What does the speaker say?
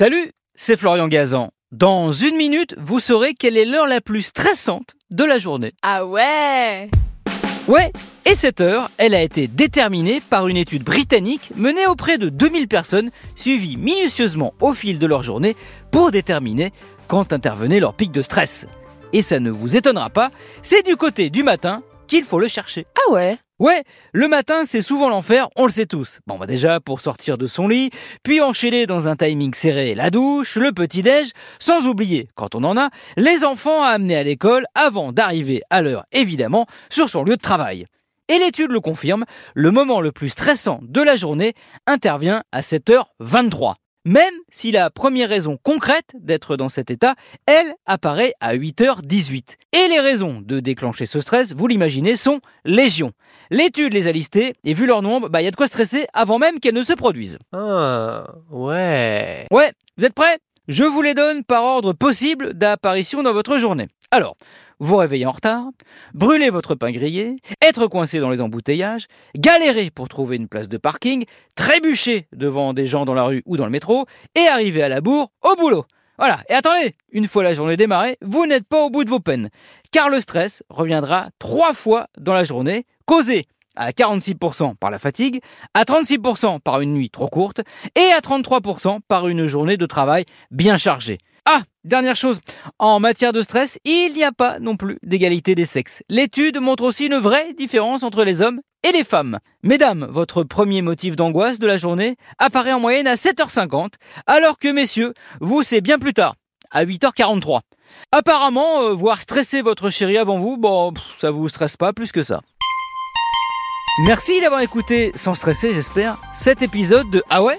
Salut, c'est Florian Gazan. Dans une minute, vous saurez quelle est l'heure la plus stressante de la journée. Ah ouais Ouais, et cette heure, elle a été déterminée par une étude britannique menée auprès de 2000 personnes, suivies minutieusement au fil de leur journée pour déterminer quand intervenait leur pic de stress. Et ça ne vous étonnera pas, c'est du côté du matin qu'il faut le chercher. Ah ouais Ouais, le matin, c'est souvent l'enfer, on le sait tous. Bon, bah déjà, pour sortir de son lit, puis enchaîner dans un timing serré la douche, le petit-déj, sans oublier, quand on en a, les enfants à amener à l'école avant d'arriver à l'heure, évidemment, sur son lieu de travail. Et l'étude le confirme, le moment le plus stressant de la journée intervient à 7h23. Même si la première raison concrète d'être dans cet état, elle, apparaît à 8h18. Et les raisons de déclencher ce stress, vous l'imaginez, sont légion. L'étude les a listées, et vu leur nombre, bah, il y a de quoi stresser avant même qu'elles ne se produisent. Ah, ouais. Ouais, vous êtes prêts? Je vous les donne par ordre possible d'apparition dans votre journée. Alors, vous réveiller en retard, brûler votre pain grillé, être coincé dans les embouteillages, galérer pour trouver une place de parking, trébucher devant des gens dans la rue ou dans le métro, et arriver à la bourre au boulot. Voilà, et attendez, une fois la journée démarrée, vous n'êtes pas au bout de vos peines, car le stress reviendra trois fois dans la journée, causé à 46% par la fatigue, à 36% par une nuit trop courte, et à 33% par une journée de travail bien chargée. Ah, dernière chose, en matière de stress, il n'y a pas non plus d'égalité des sexes. L'étude montre aussi une vraie différence entre les hommes et les femmes. Mesdames, votre premier motif d'angoisse de la journée apparaît en moyenne à 7h50, alors que messieurs, vous c'est bien plus tard, à 8h43. Apparemment, euh, voir stresser votre chérie avant vous, bon, ça vous stresse pas plus que ça. Merci d'avoir écouté, sans stresser j'espère, cet épisode de Ah ouais?